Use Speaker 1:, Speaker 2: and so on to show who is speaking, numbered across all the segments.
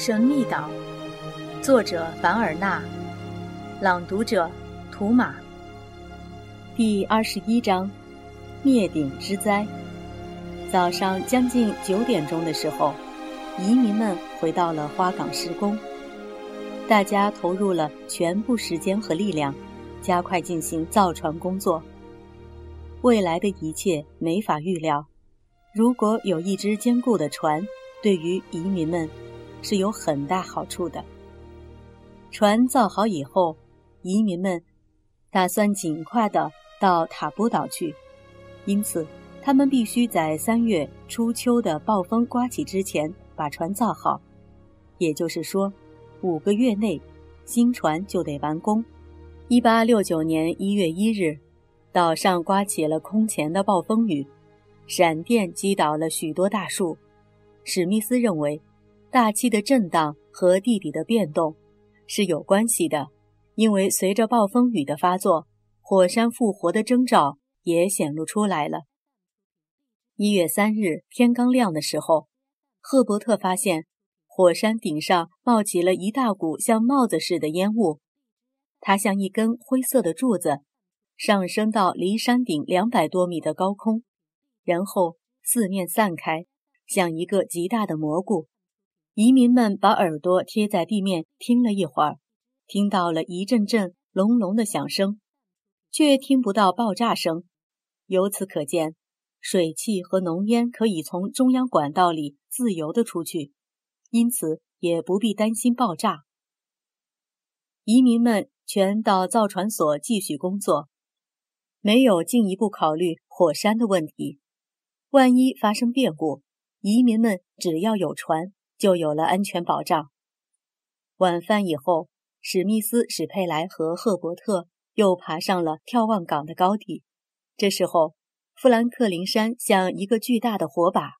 Speaker 1: 神秘岛》，作者凡尔纳，朗读者图马。第二十一章：灭顶之灾。早上将近九点钟的时候，移民们回到了花岗施工，大家投入了全部时间和力量，加快进行造船工作。未来的一切没法预料。如果有一只坚固的船，对于移民们是有很大好处的。船造好以后，移民们打算尽快的到塔波岛去，因此他们必须在三月初秋的暴风刮起之前把船造好。也就是说，五个月内新船就得完工。一八六九年一月一日，岛上刮起了空前的暴风雨，闪电击倒了许多大树。史密斯认为，大气的震荡和地底的变动是有关系的，因为随着暴风雨的发作，火山复活的征兆也显露出来了。一月三日天刚亮的时候，赫伯特发现火山顶上冒起了一大股像帽子似的烟雾，它像一根灰色的柱子，上升到离山顶两百多米的高空，然后四面散开。像一个极大的蘑菇，移民们把耳朵贴在地面听了一会儿，听到了一阵阵隆隆的响声，却听不到爆炸声。由此可见，水汽和浓烟可以从中央管道里自由的出去，因此也不必担心爆炸。移民们全到造船所继续工作，没有进一步考虑火山的问题。万一发生变故，移民们只要有船，就有了安全保障。晚饭以后，史密斯、史佩莱和赫伯特又爬上了眺望岗的高地。这时候，富兰克林山像一个巨大的火把，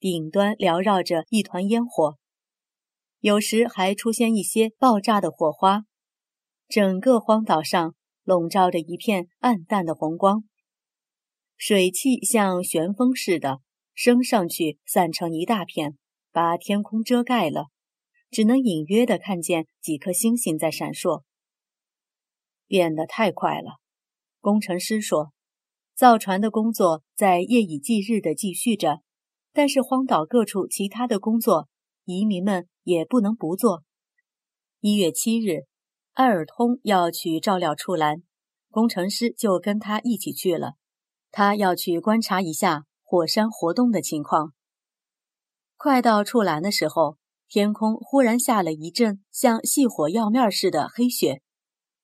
Speaker 1: 顶端缭绕着一团烟火，有时还出现一些爆炸的火花。整个荒岛上笼罩着一片暗淡的红光，水汽像旋风似的。升上去，散成一大片，把天空遮盖了，只能隐约的看见几颗星星在闪烁。变得太快了，工程师说。造船的工作在夜以继日的继续着，但是荒岛各处其他的工作，移民们也不能不做。一月七日，埃尔通要去照料处栏，工程师就跟他一起去了。他要去观察一下。火山活动的情况。快到处栏的时候，天空忽然下了一阵像细火药面似的黑雪，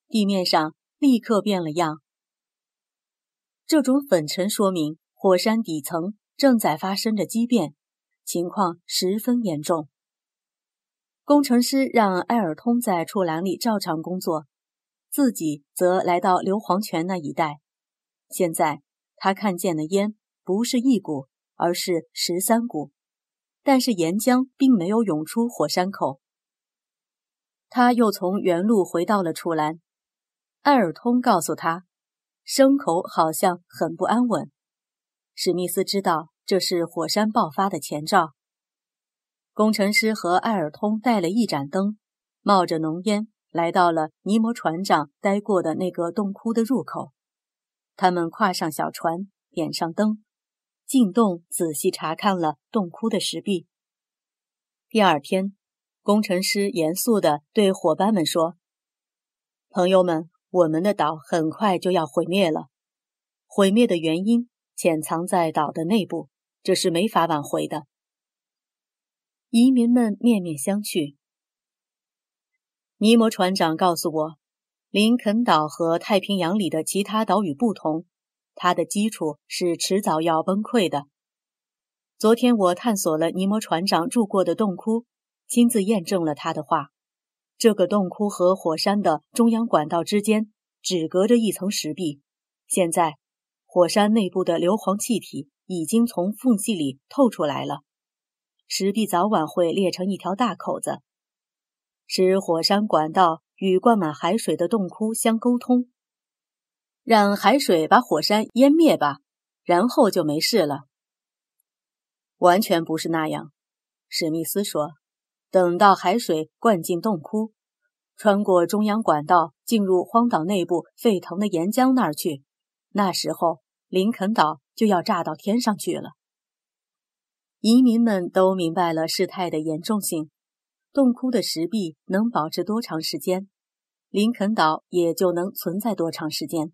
Speaker 1: 地面上立刻变了样。这种粉尘说明火山底层正在发生着畸变，情况十分严重。工程师让埃尔通在处栏里照常工作，自己则来到硫磺泉那一带。现在他看见的烟。不是一股，而是十三股，但是岩浆并没有涌出火山口。他又从原路回到了楚兰。艾尔通告诉他，牲口好像很不安稳。史密斯知道这是火山爆发的前兆。工程师和艾尔通带了一盏灯，冒着浓烟来到了尼摩船长待过的那个洞窟的入口。他们跨上小船，点上灯。进洞仔细查看了洞窟的石壁。第二天，工程师严肃地对伙伴们说：“朋友们，我们的岛很快就要毁灭了。毁灭的原因潜藏在岛的内部，这是没法挽回的。”移民们面面相觑。尼摩船长告诉我，林肯岛和太平洋里的其他岛屿不同。它的基础是迟早要崩溃的。昨天我探索了尼摩船长住过的洞窟，亲自验证了他的话。这个洞窟和火山的中央管道之间只隔着一层石壁。现在，火山内部的硫磺气体已经从缝隙里透出来了，石壁早晚会裂成一条大口子，使火山管道与灌满海水的洞窟相沟通。让海水把火山淹灭吧，然后就没事了。完全不是那样，史密斯说。等到海水灌进洞窟，穿过中央管道进入荒岛内部沸腾的岩浆那儿去，那时候林肯岛就要炸到天上去了。移民们都明白了事态的严重性，洞窟的石壁能保持多长时间，林肯岛也就能存在多长时间。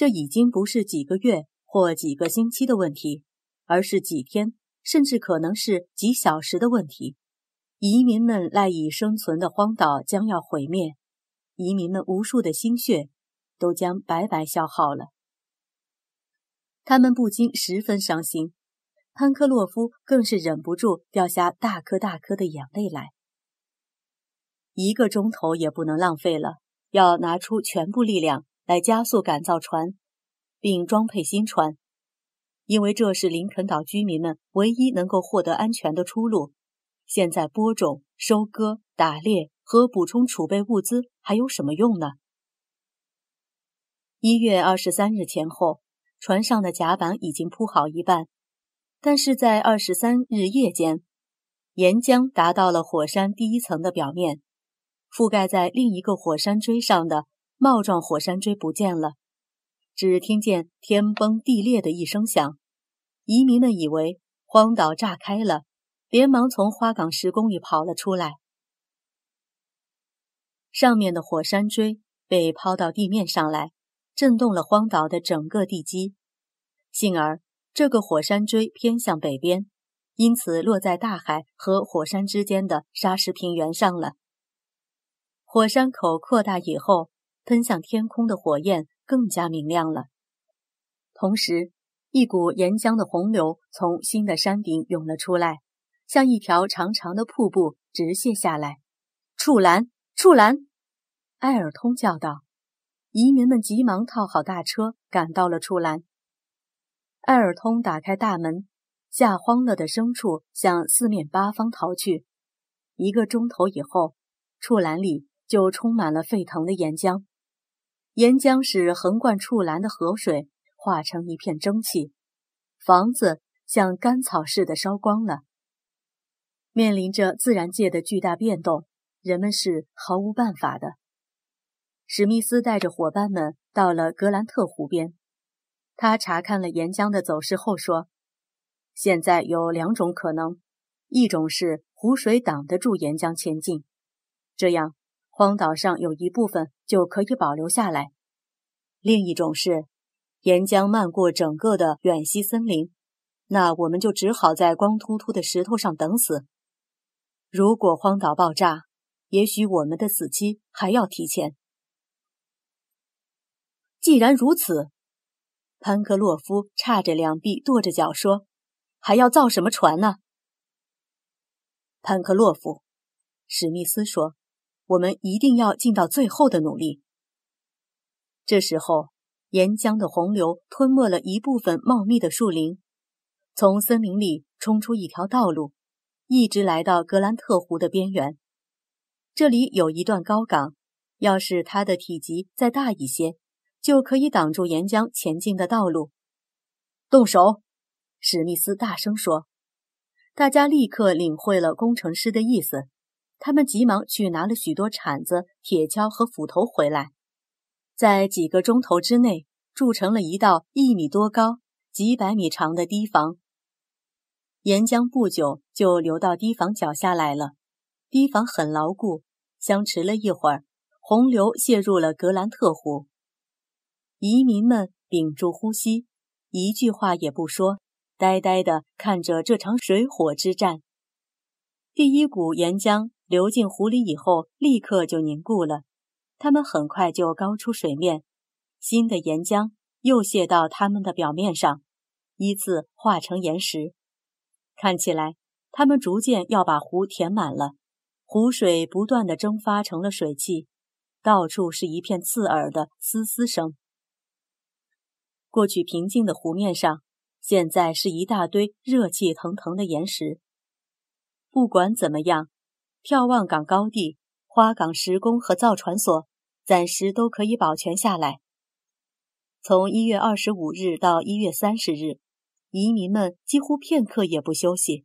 Speaker 1: 这已经不是几个月或几个星期的问题，而是几天，甚至可能是几小时的问题。移民们赖以生存的荒岛将要毁灭，移民们无数的心血都将白白消耗了。他们不禁十分伤心，潘克洛夫更是忍不住掉下大颗大颗的眼泪来。一个钟头也不能浪费了，要拿出全部力量来加速改造船，并装配新船，因为这是林肯岛居民们唯一能够获得安全的出路。现在播种、收割、打猎和补充储备物资还有什么用呢？一月二十三日前后，船上的甲板已经铺好一半，但是在二十三日夜间，岩浆达到了火山第一层的表面，覆盖在另一个火山锥上的帽状火山锥不见了，只听见天崩地裂的一声响，移民们以为荒岛炸开了。连忙从花岗石宫里跑了出来。上面的火山锥被抛到地面上来，震动了荒岛的整个地基。幸而这个火山锥偏向北边，因此落在大海和火山之间的沙石平原上了。火山口扩大以后，喷向天空的火焰更加明亮了。同时，一股岩浆的洪流从新的山顶涌了出来。像一条长长的瀑布直泻下来。触栏，触栏！埃尔通叫道。移民们急忙套好大车，赶到了触栏。埃尔通打开大门，吓慌了的牲畜向四面八方逃去。一个钟头以后，触栏里就充满了沸腾的岩浆，岩浆使横贯处栏的河水化成一片蒸汽，房子像干草似的烧光了。面临着自然界的巨大变动，人们是毫无办法的。史密斯带着伙伴们到了格兰特湖边，他查看了岩浆的走势后说：“现在有两种可能，一种是湖水挡得住岩浆前进，这样荒岛上有一部分就可以保留下来；另一种是岩浆漫过整个的远西森林，那我们就只好在光秃秃的石头上等死。”如果荒岛爆炸，也许我们的死期还要提前。既然如此，潘克洛夫叉着两臂，跺着脚说：“还要造什么船呢？”潘克洛夫，史密斯说：“我们一定要尽到最后的努力。”这时候，岩浆的洪流吞没了一部分茂密的树林，从森林里冲出一条道路。一直来到格兰特湖的边缘，这里有一段高岗，要是它的体积再大一些，就可以挡住岩浆前进的道路。动手！史密斯大声说。大家立刻领会了工程师的意思，他们急忙去拿了许多铲子、铁锹和斧头回来，在几个钟头之内筑成了一道一米多高、几百米长的堤防。岩浆不久就流到堤防脚下来了，堤防很牢固。相持了一会儿，洪流泄入了格兰特湖。移民们屏住呼吸，一句话也不说，呆呆地看着这场水火之战。第一股岩浆流进湖里以后，立刻就凝固了，它们很快就高出水面。新的岩浆又泄到它们的表面上，依次化成岩石。看起来，他们逐渐要把湖填满了。湖水不断地蒸发成了水汽，到处是一片刺耳的嘶嘶声。过去平静的湖面上，现在是一大堆热气腾腾的岩石。不管怎么样，眺望港高地、花岗石工和造船所暂时都可以保全下来。从一月二十五日到一月三十日。移民们几乎片刻也不休息。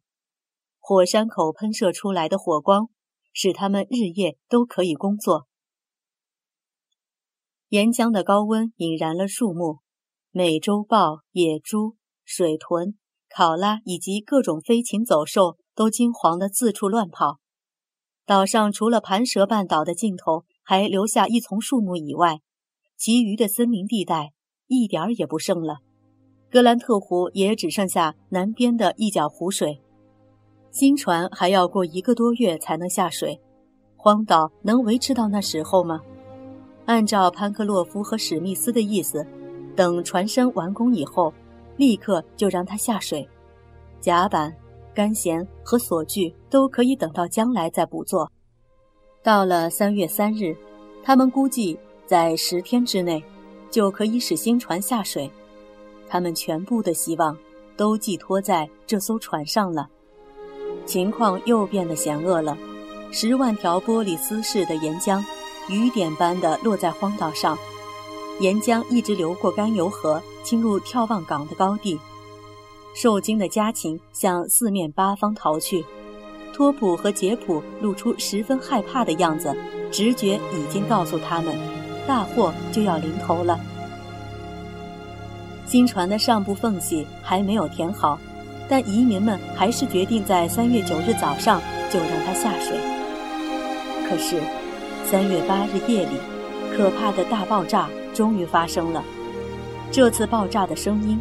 Speaker 1: 火山口喷射出来的火光，使他们日夜都可以工作。岩浆的高温引燃了树木，美洲豹、野猪、水豚、考拉以及各种飞禽走兽都惊慌地四处乱跑。岛上除了盘蛇半岛的尽头还留下一丛树木以外，其余的森林地带一点儿也不剩了。格兰特湖也只剩下南边的一角湖水。新船还要过一个多月才能下水，荒岛能维持到那时候吗？按照潘克洛夫和史密斯的意思，等船身完工以后，立刻就让它下水。甲板、干弦和锁具都可以等到将来再补做。到了三月三日，他们估计在十天之内就可以使新船下水。他们全部的希望都寄托在这艘船上了。情况又变得险恶了，十万条玻璃丝似的岩浆。雨点般的落在荒岛上，岩浆一直流过甘油河，侵入眺望港的高地。受惊的家禽向四面八方逃去，托普和杰普露出十分害怕的样子，直觉已经告诉他们，大祸就要临头了。新船的上部缝隙还没有填好，但移民们还是决定在三月九日早上就让它下水。可是。三月八日夜里，可怕的大爆炸终于发生了。这次爆炸的声音，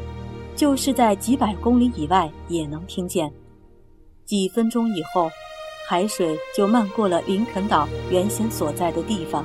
Speaker 1: 就是在几百公里以外也能听见。几分钟以后，海水就漫过了林肯岛原先所在的地方。